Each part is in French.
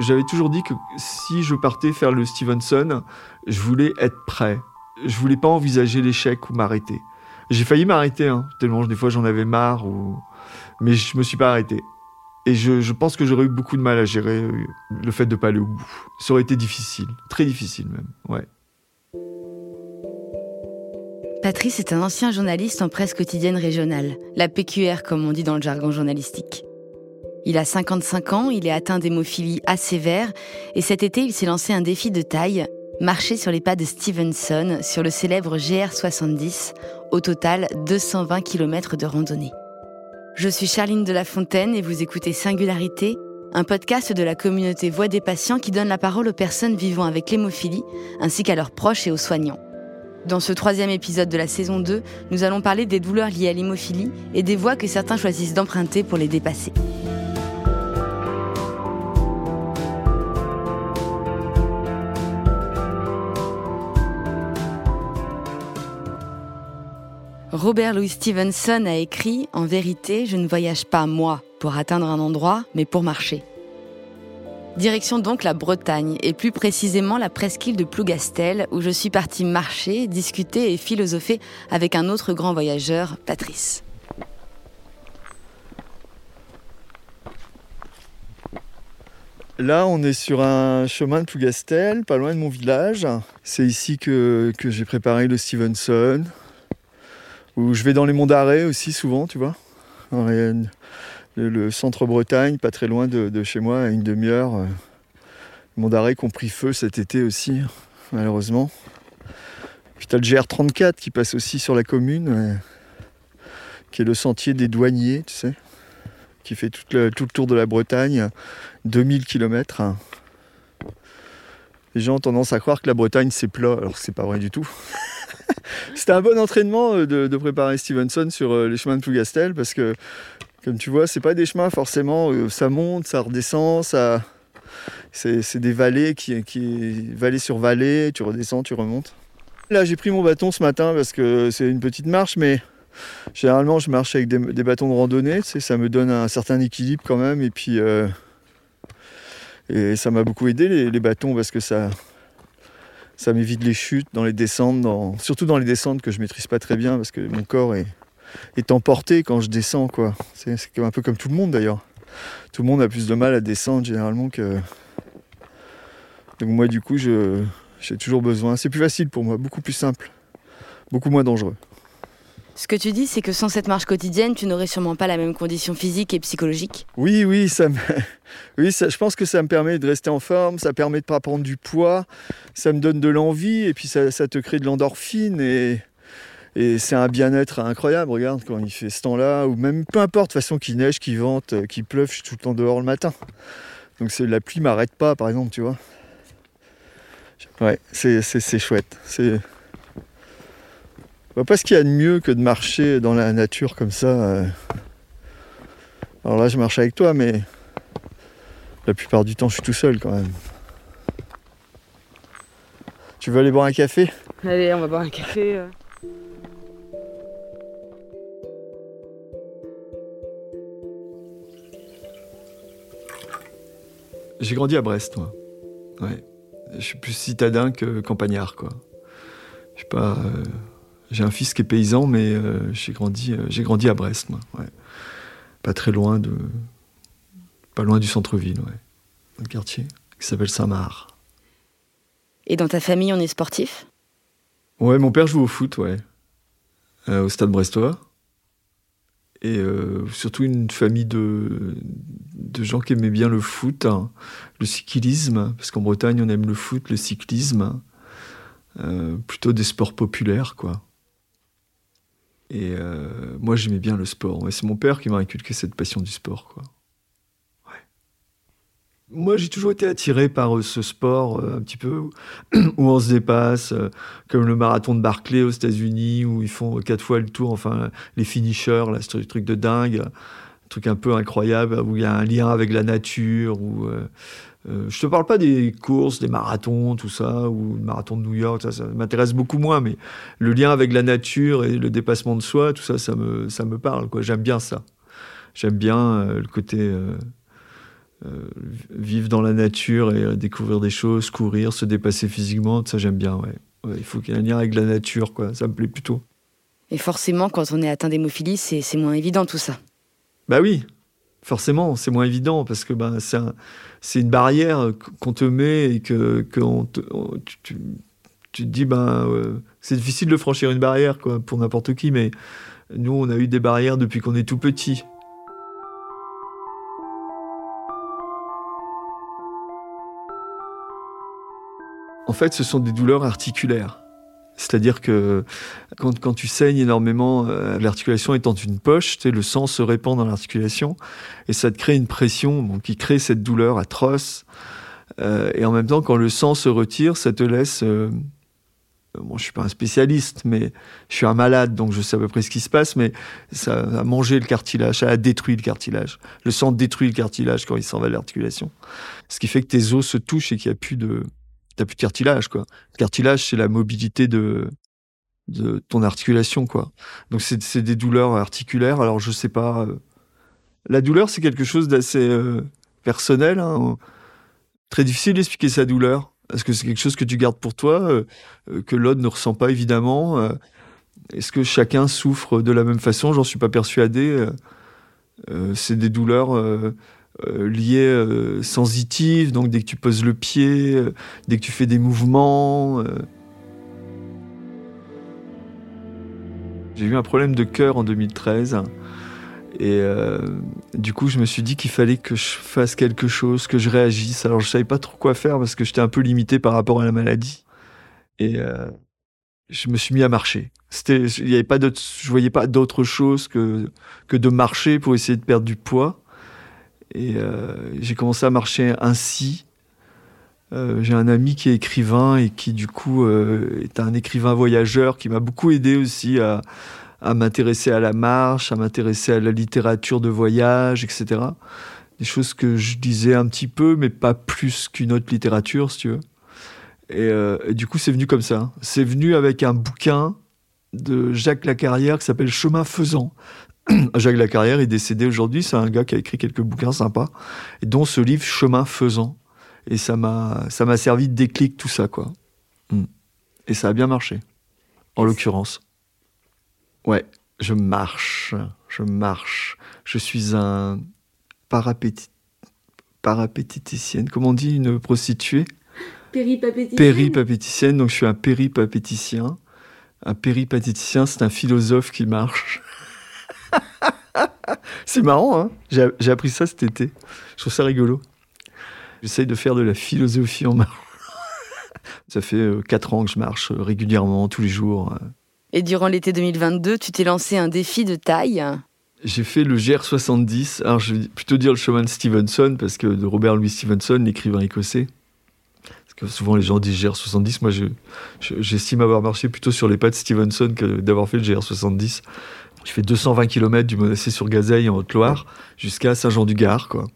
J'avais toujours dit que si je partais faire le Stevenson, je voulais être prêt. Je voulais pas envisager l'échec ou m'arrêter. J'ai failli m'arrêter, hein, tellement des fois j'en avais marre, mais je me suis pas arrêté. Et je, je pense que j'aurais eu beaucoup de mal à gérer euh, le fait de pas aller au bout. Ça aurait été difficile, très difficile même, ouais. Patrice est un ancien journaliste en presse quotidienne régionale, la PQR comme on dit dans le jargon journalistique. Il a 55 ans, il est atteint d'hémophilie assez sévère et cet été il s'est lancé un défi de taille, marcher sur les pas de Stevenson sur le célèbre GR70, au total 220 km de randonnée. Je suis Charline de la Fontaine et vous écoutez Singularité, un podcast de la communauté Voix des patients qui donne la parole aux personnes vivant avec l'hémophilie ainsi qu'à leurs proches et aux soignants. Dans ce troisième épisode de la saison 2, nous allons parler des douleurs liées à l'hémophilie et des voies que certains choisissent d'emprunter pour les dépasser. Robert Louis Stevenson a écrit En vérité, je ne voyage pas moi pour atteindre un endroit, mais pour marcher. Direction donc la Bretagne, et plus précisément la presqu'île de Plougastel, où je suis partie marcher, discuter et philosopher avec un autre grand voyageur, Patrice. Là, on est sur un chemin de Plougastel, pas loin de mon village. C'est ici que, que j'ai préparé le Stevenson, où je vais dans les monts d'arrêt aussi souvent, tu vois. le, centre Bretagne, pas très loin de, chez moi, à une demi-heure. Euh, les monts d'arrêt qui ont pris feu cet été aussi, malheureusement. Puis t'as le GR34 qui passe aussi sur la commune, euh, qui est le sentier des douaniers, tu sais, qui fait tout le, tout le tour de la Bretagne, 2000 km. Les gens ont tendance à croire que la Bretagne c'est plat, alors c'est pas vrai du tout. C'était un bon entraînement euh, de, préparer Stevenson sur euh, les chemins de Plougastel parce que, comme tu vois, c'est pas des chemins forcément, euh, ça monte, ça redescend, ça. C'est des vallées qui, sur vallée, tu redescends, tu remontes. Là, j'ai pris mon bâton ce matin parce que c'est une petite marche, mais généralement, je marche avec des, bâtons de randonnée. Ça me donne un certain équilibre quand même. Et puis, et ça m'a beaucoup aidé les, bâtons parce que ça, m'évite les chutes dans les descentes, surtout dans les descentes que je maîtrise pas très bien parce que mon corps est, est emporté quand je descends. quoi. C'est un peu comme tout le monde d'ailleurs. Tout le monde a plus de mal à descendre généralement que. Donc moi du coup j'ai toujours besoin. C'est plus facile pour moi, beaucoup plus simple, beaucoup moins dangereux. Ce que tu dis, c'est que sans cette marche quotidienne, tu n'aurais sûrement pas la même condition physique et psychologique. Oui, oui, ça me... oui ça, je pense que ça me permet de rester en forme, ça permet de pas prendre du poids, ça me donne de l'envie et puis ça, te crée de l'endorphine et, et c'est un bien-être incroyable. Regarde quand il fait ce temps-là, ou même peu importe, de façon qu'il neige, qu'il vente, qu'il pleuve, je suis tout le temps dehors le matin. Donc la pluie m'arrête pas, par exemple, tu vois. Ouais, c'est chouette. Vois pas ce qu'il y a de mieux que de marcher dans la nature comme ça. Euh. Alors là, je marche avec toi, mais la plupart du temps, je suis tout seul quand même. Tu veux aller boire un café? Allez, on va boire un café. Euh. J'ai grandi à Brest, moi. Ouais. Je suis plus citadin que campagnard, quoi. Je sais pas. Euh, j'ai un fils qui est paysan, mais euh, j'ai grandi, euh, j'ai grandi à Brest, moi. Pas très loin de, pas loin du centre-ville, ouais. Un quartier qui s'appelle Saint-Marc. Et dans ta famille, on est sportif? Ouais, mon père joue au foot, ouais, euh, au Stade Brestois. Et surtout une famille de, de gens qui aimaient bien le foot, hein. le cyclisme, parce qu'en Bretagne on aime le foot, le cyclisme, plutôt des sports populaires, quoi. Et euh, moi, j'aimais bien le sport. c'est mon père qui m'a inculqué cette passion du sport. Moi, j'ai toujours été attiré par euh, ce sport euh, un petit peu où on se dépasse, comme le marathon de Barclay aux États-Unis, où ils font quatre fois le tour, enfin, les finishers, là, ce truc de dingue, truc un peu incroyable, où il y a un lien avec la nature, où euh, je te parle pas des courses, des marathons, tout ça, ou le marathon de New York, ça, m'intéresse beaucoup moins, mais le lien avec la nature et le dépassement de soi, tout ça, ça me, ça me parle. Quoi. J'aime bien ça. J'aime bien euh, le côté vivre dans la nature et découvrir des choses, courir, se dépasser physiquement, ça j'aime bien, ouais. Il faut qu'il y ait un lien avec la nature, quoi. Ça me plaît plutôt. Et forcément, quand on est atteint d'hémophilie, c'est moins évident tout ça. Bah oui, forcément, c'est moins évident parce que bah, c'est une barrière qu'on te met et que, tu, te dis, ben, c'est difficile de franchir une barrière pour n'importe qui, mais nous, on a eu des barrières depuis qu'on est tout petit. En fait, ce sont des douleurs articulaires. C'est-à-dire que quand, quand, tu saignes énormément, euh, l'articulation étant une poche, le sang se répand dans l'articulation et ça te crée une pression qui crée cette douleur atroce. Euh, et en même temps, quand le sang se retire, ça te laisse. Euh, bon, je suis pas un spécialiste, mais je suis un malade, donc je sais à peu près ce qui se passe, mais ça a mangé le cartilage, ça a détruit le cartilage. Le sang détruit le cartilage quand il s'en va de l'articulation. Ce qui fait que tes os se touchent et qu'il n'y a plus de, t'as plus de cartilage, quoi. Cartilage, c'est la mobilité de, de ton articulation, quoi. Donc, c'est des douleurs articulaires. Alors, je sais pas. Euh, la douleur, c'est quelque chose d'assez euh, personnel. Hein. Très difficile d'expliquer sa douleur. Est-ce que c'est quelque chose que tu gardes pour toi, euh, que l'autre ne ressent pas évidemment Est-ce que chacun souffre de la même façon? J'en suis pas persuadé. c'est des douleurs euh, liées euh, sensitives, donc dès que tu poses le pied, euh, dès que tu fais des mouvements. J'ai eu un problème de cœur en 2013. Et du coup, je me suis dit qu'il fallait que je fasse quelque chose, que je réagisse. Alors, je savais pas trop quoi faire parce que j'étais un peu limité par rapport à la maladie. Et je me suis mis à marcher. C'était, il y avait pas d'autre, je voyais pas d'autre chose que que de marcher pour essayer de perdre du poids. Et euh, j'ai commencé à marcher ainsi. Euh, j'ai un ami qui est écrivain et qui du coup euh, est un écrivain voyageur qui m'a beaucoup aidé aussi à, m'intéresser à la marche, à m'intéresser à la littérature de voyage, etc. Des choses que je disais un petit peu, mais pas plus qu'une autre littérature, si tu veux. Et du coup, c'est venu comme ça. C'est venu avec un bouquin de Jacques Lacarrière qui s'appelle Chemin faisant, Jacques Lacarrière est décédé aujourd'hui. C'est un gars qui a écrit quelques bouquins sympas, et dont ce livre Chemin faisant. Et ça m'a, ça m'a servi de déclic tout ça, quoi. Hmm. Et ça a bien marché, en l'occurrence. Ouais, je marche, je marche. Je suis un parapéti... parapétiticienne. Comment on dit une prostituée? Péripapéticienne. Péripapéticienne. Donc je suis un péripapéticien. Un péripatéticien, c'est un philosophe qui marche. c'est marrant, hein j'ai appris ça cet été. Je trouve ça rigolo. J'essaye de faire de la philosophie en marche. ça fait 4 euh, ans que je marche euh, régulièrement, tous les jours. Euh. Et durant l'été 2022, tu t'es lancé un défi de taille? J'ai fait le GR70. Alors, je vais plutôt dire le chemin de Stevenson, parce que de Robert Louis Stevenson, l'écrivain écossais. Parce que souvent, les gens disent GR70. Moi, j'estime avoir marché plutôt sur les pas de Stevenson que d'avoir fait le GR70. Je fais 220 km du Monastier sur Gazeille en Haute-Loire jusqu'à Saint-Jean-du-Gard, quoi.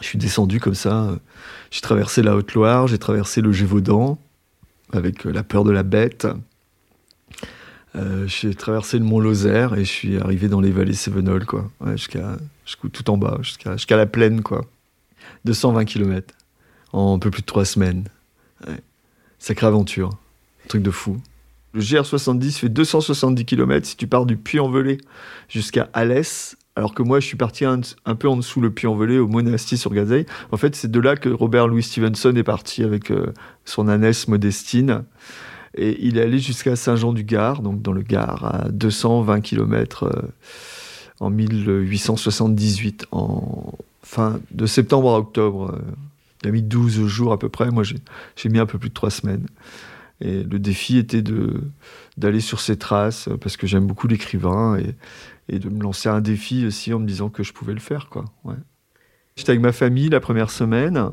Je suis descendu comme ça. J'ai traversé la Haute-Loire, j'ai traversé le Gévaudan avec euh, la peur de la bête. Euh, j'ai traversé le Mont Lozère et je suis arrivé dans les vallées Sévenol, quoi. jusqu'à tout en bas, jusqu'à la plaine, quoi. 220 km en un peu plus de trois semaines. Sacrée aventure, truc de fou. Le GR70 fait 270 km si tu pars du Puy-en-Velay jusqu'à Alès, alors que moi je suis parti un, peu en dessous le Puy-en-Velay au Monastier sur Gazeille. En fait, c'est de là que Robert Louis Stevenson est parti avec euh, son ânesse Modestine. Et il est allé jusqu'à Saint-Jean-du-Gard, donc dans le Gard, à 220 km euh, en 1878, en fin de septembre à octobre. Il a mis 12 jours à peu près. Moi, j'ai mis un peu plus de 3 semaines. Et le défi était d'aller sur ses traces parce que j'aime beaucoup l'écrivain et, de me lancer un défi aussi en me disant que je pouvais le faire. J'étais avec ma famille la première semaine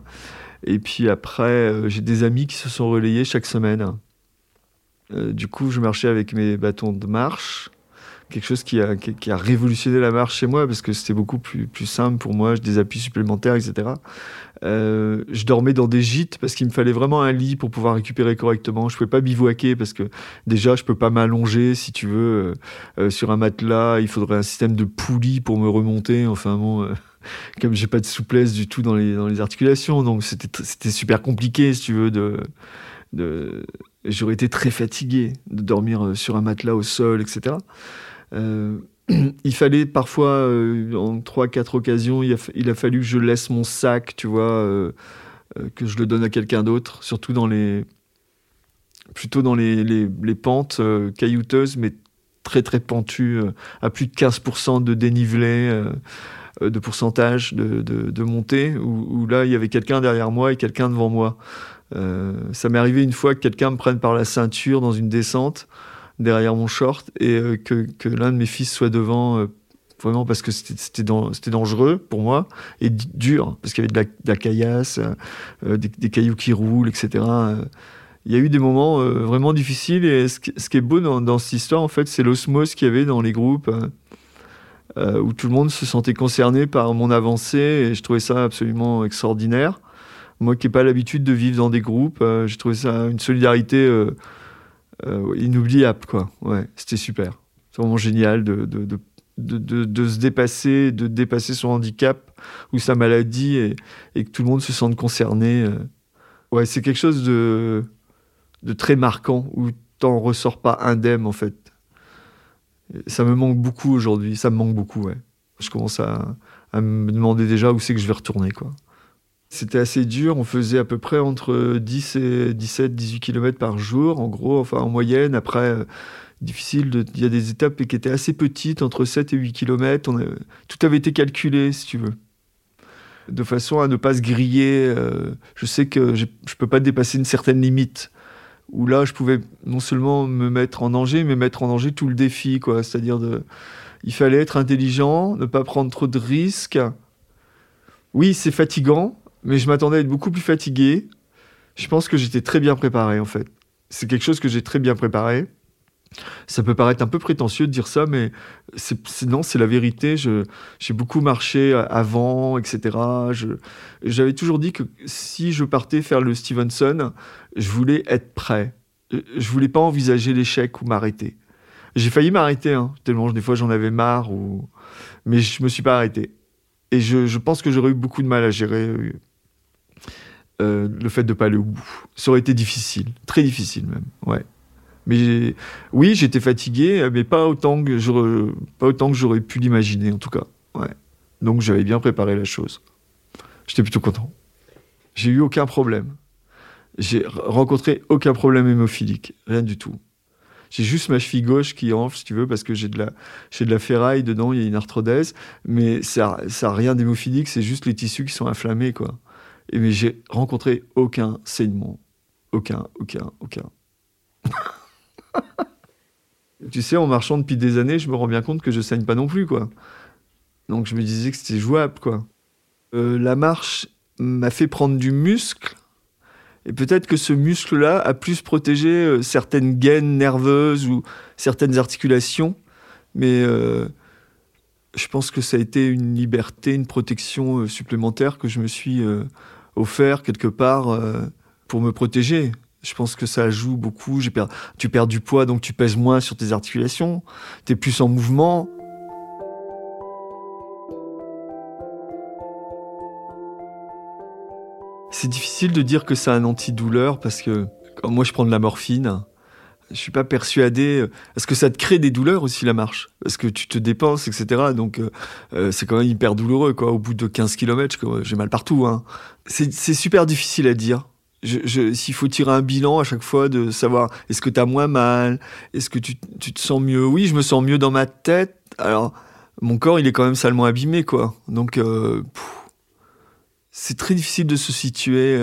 et puis après euh, j'ai des amis qui se sont relayés chaque semaine. Euh, du coup je marchais avec mes bâtons de marche quelque chose qui a, révolutionné la marche chez moi parce que c'était beaucoup plus, simple pour moi, des appuis supplémentaires, etc. Euh, je dormais dans des gîtes parce qu'il me fallait vraiment un lit pour pouvoir récupérer correctement. Je pouvais pas bivouaquer parce que déjà je peux pas m'allonger si tu veux euh, euh, sur un matelas. Il faudrait un système de poulie pour me remonter. Enfin bon, comme j'ai pas de souplesse du tout dans les, articulations, donc c'était super compliqué, si tu veux, de, j'aurais été très fatigué de dormir euh, sur un matelas au sol, etc. Euh, il fallait parfois, euh, en trois, quatre occasions, il a, fallu que je laisse mon sac, tu vois, que je le donne à quelqu'un d'autre, surtout dans les, plutôt dans les, les, pentes caillouteuses, mais très très pentues, à plus de 15% de dénivelé de pourcentage de, de, montée, où, là, il y avait quelqu'un derrière moi et quelqu'un devant moi. Euh, ça m'est arrivé une fois que quelqu'un me prenne par la ceinture dans une descente derrière mon short et euh, que, que l'un de mes fils soit devant euh, vraiment parce que c'était dangereux pour moi et dur parce qu'il y avait de la, caillasse, des, cailloux qui roulent, etc. Il y a eu des moments vraiment difficiles et ce, ce, qui est beau dans, dans cette histoire, en fait, c'est l'osmose qu'il y avait dans les groupes où tout le monde se sentait concerné par mon avancée et je trouvais ça absolument extraordinaire. Moi qui n'ai pas l'habitude de vivre dans des groupes, euh, j'ai trouvé ça une solidarité euh, euh, inoubliable. Quoi. Ouais, c'était super. C'est vraiment génial de, de, de, de, se dépasser, de dépasser son handicap ou sa maladie et, que tout le monde se sente concerné. Ouais, c'est quelque chose de, de très marquant où t'en ressors pas indemne en fait. Ça me manque beaucoup aujourd'hui, ça me manque beaucoup, ouais. Je commence à, à me demander déjà où c'est que je vais retourner, quoi. C'était assez dur. On faisait à peu près entre 10 et 17, 18 km par jour, en gros, enfin en moyenne. Après, euh, difficile. Il y a des étapes qui étaient assez petites, entre 7 et 8 km. Tout avait été calculé, si tu veux. De façon à ne pas se griller. Euh, je sais que je ne peux pas dépasser une certaine limite. Où là, je pouvais non seulement me mettre en danger, mais mettre en danger tout le défi. quoi. C'est-à-dire, de... il fallait être intelligent, ne pas prendre trop de risques. Oui, c'est fatigant, mais je m'attendais à être beaucoup plus fatigué. Je pense que j'étais très bien préparé, en fait. C'est quelque chose que j'ai très bien préparé. Ça peut paraître un peu prétentieux de dire ça, mais non, c'est la vérité. j'ai beaucoup marché avant, etc. j'avais toujours dit que si je partais faire le Stevenson, je voulais être prêt. Je voulais pas envisager l'échec ou m'arrêter. J'ai failli m'arrêter, hein, tellement des fois j'en avais marre, mais je me suis pas arrêté. Et je, je pense que j'aurais eu beaucoup de mal à gérer euh, le fait de pas aller au bout. Ça aurait été difficile, très difficile même. Ouais. Mais oui, j'étais fatigué, mais pas autant que j'aurais, pas autant que j'aurais pu l'imaginer en tout cas. Ouais. Donc j'avais bien préparé la chose. J'étais plutôt content. J'ai eu aucun problème. J'ai rencontré aucun problème hémophilique, rien du tout. J'ai juste ma cheville gauche qui enfle, si tu veux, parce que j'ai de la, j'ai de la ferraille dedans, il y a une arthrodèse, mais ça, ça a rien d'hémophilique, c'est juste les tissus qui sont inflammés, quoi. Et mais j'ai rencontré aucun saignement. Aucun, aucun, aucun. tu sais, en marchant depuis des années, je me rends bien compte que je saigne pas non plus, quoi. Donc je me disais que c'était jouable, quoi. Euh, la marche m'a fait prendre du muscle. Et peut-être que ce muscle-là a plus protégé euh, certaines gaines nerveuses ou certaines articulations. Mais euh, je pense que ça a été une liberté, une protection supplémentaire que je me suis offert quelque part euh, pour me protéger. Je pense que ça joue beaucoup. Tu perds du poids, donc tu pèses moins sur tes articulations. Tu es plus en mouvement. C'est difficile de dire que c'est un antidouleur parce que quand moi je prends de la morphine, je suis pas persuadé. Est-ce que ça te crée des douleurs aussi la marche? Parce que tu te dépenses, etc. Donc euh, euh, c'est quand même hyper douloureux quoi. Au bout de 15 km, j'ai mal partout. Hein. C'est super difficile à dire. S'il faut tirer un bilan à chaque fois de savoir est-ce que tu as moins mal, est-ce que tu, te sens mieux? Oui, je me sens mieux dans ma tête. Alors mon corps il est quand même salement abîmé quoi. Donc euh, c'est très difficile de se situer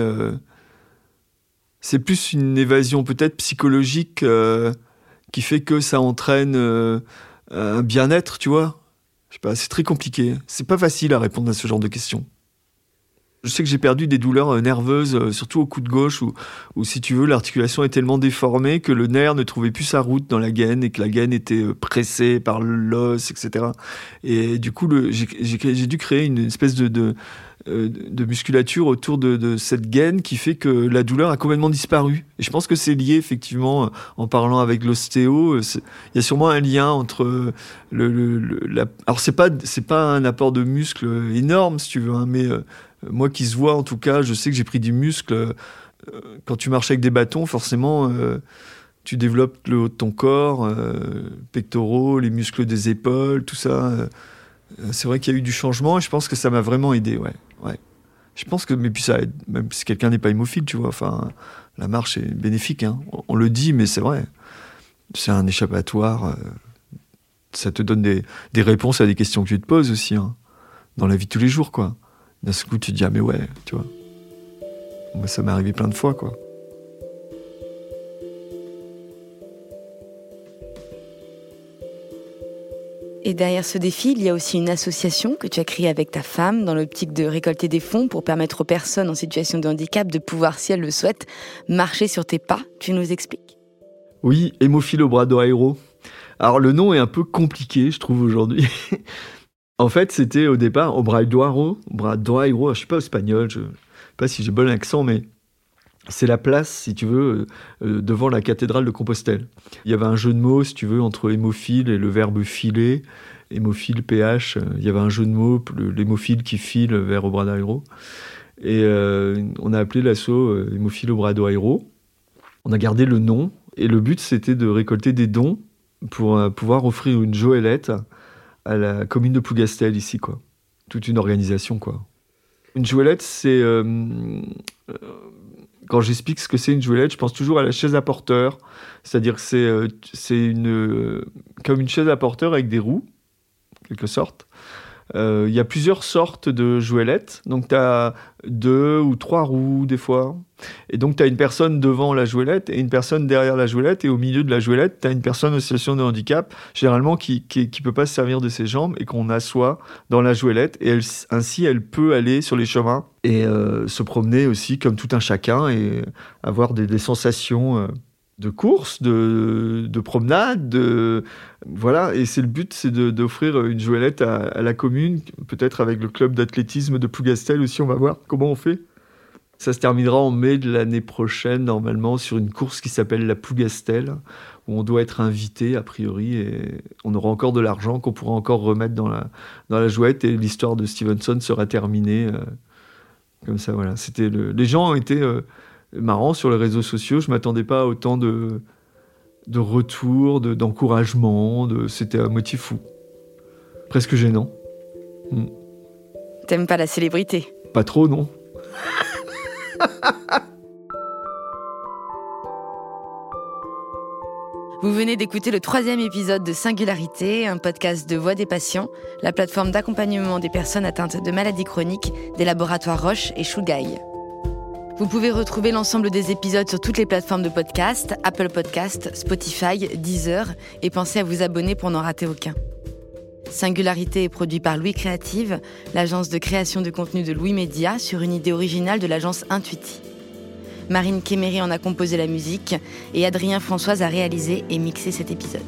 c'est plus une évasion peut-être psychologique euh, qui fait que ça entraîne euh, un bien-être, tu vois. Je sais pas, c'est très compliqué. C'est pas facile à répondre à ce genre de questions. Je sais que j'ai perdu des douleurs euh, nerveuses, surtout au coup de gauche, où, où si tu veux, l'articulation est tellement déformée que le nerf ne trouvait plus sa route dans la gaine et que la gaine était pressée par l'os, etc. Et du coup, j'ai dû créer une espèce de, de musculature autour de, cette gaine qui fait que la douleur a complètement disparu. Et je pense que c'est lié effectivement, en parlant avec l'ostéo, il y a sûrement un lien entre le, la... alors c'est pas pas un apport de muscle énorme si tu veux, hein, mais moi qui se vois en tout cas, je sais que j'ai pris du muscle. quand tu marches avec des bâtons, forcément tu développes le haut de ton corps, euh, pectoraux, les muscles des épaules, tout ça. Euh, c'est vrai qu'il y a eu du changement et je pense que ça m'a vraiment aidé, ouais. Ouais. Je pense que, mais puis ça même si quelqu'un n'est pas hémophile, tu vois, enfin, la marche est bénéfique, hein. on, le dit, mais c'est vrai. C'est un échappatoire, euh, ça te donne des, des, réponses à des questions que tu te poses aussi, hein, dans la vie de tous les jours, quoi. D'un coup, tu te dis, ah mais ouais, tu vois. Moi, ça m'est arrivé plein de fois, quoi. Et derrière ce défi, il y a aussi une association que tu as créée avec ta femme dans l'optique de récolter des fonds pour permettre aux personnes en situation de handicap de pouvoir, si elles le souhaitent, marcher sur tes pas. Tu nous expliques Oui, bras Aéro. Alors le nom est un peu compliqué, je trouve aujourd'hui. en fait, c'était au départ bras Aéro. Je suis pas espagnol, je sais pas si j'ai bon accent, mais c'est la place, si tu veux, euh, euh, devant la cathédrale de Compostelle. Il y avait un jeu de mots, si tu veux, entre hémophile et le verbe filer. Hémophile, PH, euh, il y avait un jeu de mots, l'hémophile qui file vers Obrado Aero. Et on a appelé l'assaut Hémophile Obrado Aero. On a gardé le nom, et le but c'était de récolter des dons pour pouvoir offrir une joëlette à la commune de Plougastel ici, quoi. Toute une organisation, quoi. Une joëlette, c'est quand j'explique ce que c'est une jouelette, je pense toujours à la chaise à porteur. C'est-à-dire que c'est euh, une, euh, comme une chaise à porteur avec des roues, quelque sorte. Euh, il y a plusieurs sortes de jouelettes. Donc, tu as deux ou trois roues, des fois. Et donc, tu as une personne devant la jouelette et une personne derrière la jouelette. Et au milieu de la jouelette, tu as une personne en situation de handicap, généralement qui ne peut pas se servir de ses jambes et qu'on assoit dans la jouelette. Et ainsi, elle peut aller sur les chemins et euh, se promener aussi comme tout un chacun et avoir des, des sensations. Euh, de course, de, de promenade, de, voilà. Et c'est le but, c'est d'offrir une jouelette à, la commune, peut-être avec le club d'athlétisme de Plougastel aussi. On va voir comment on fait. Ça se terminera en mai de l'année prochaine, normalement, sur une course qui s'appelle la Plougastel, où on doit être invité, a priori, et on aura encore de l'argent qu'on pourra encore remettre dans la, dans la jouette, et l'histoire de Stevenson sera terminée. Euh, comme ça, voilà. C'était le... Les gens ont été euh, marrant sur les réseaux sociaux. Je m'attendais pas à autant de, de retours, d'encouragement. De, C'était un motif fou. Presque gênant. Hmm. T'aimes pas la célébrité? Pas trop, non. Vous venez d'écouter le troisième épisode de Singularité, un podcast de Voix des patients, la plateforme d'accompagnement des personnes atteintes de maladies chroniques des laboratoires Roche et Shugai. Vous pouvez retrouver l'ensemble des épisodes sur toutes les plateformes de podcast, Apple Podcast, Spotify, Deezer, et pensez à vous abonner pour n'en rater aucun. Singularité est produit par Louis Créative, l'agence de création de contenu de Louis Média, sur une idée originale de l'agence Intuiti. Marine Kéméry en a composé la musique et Adrien Françoise a réalisé et mixé cet épisode.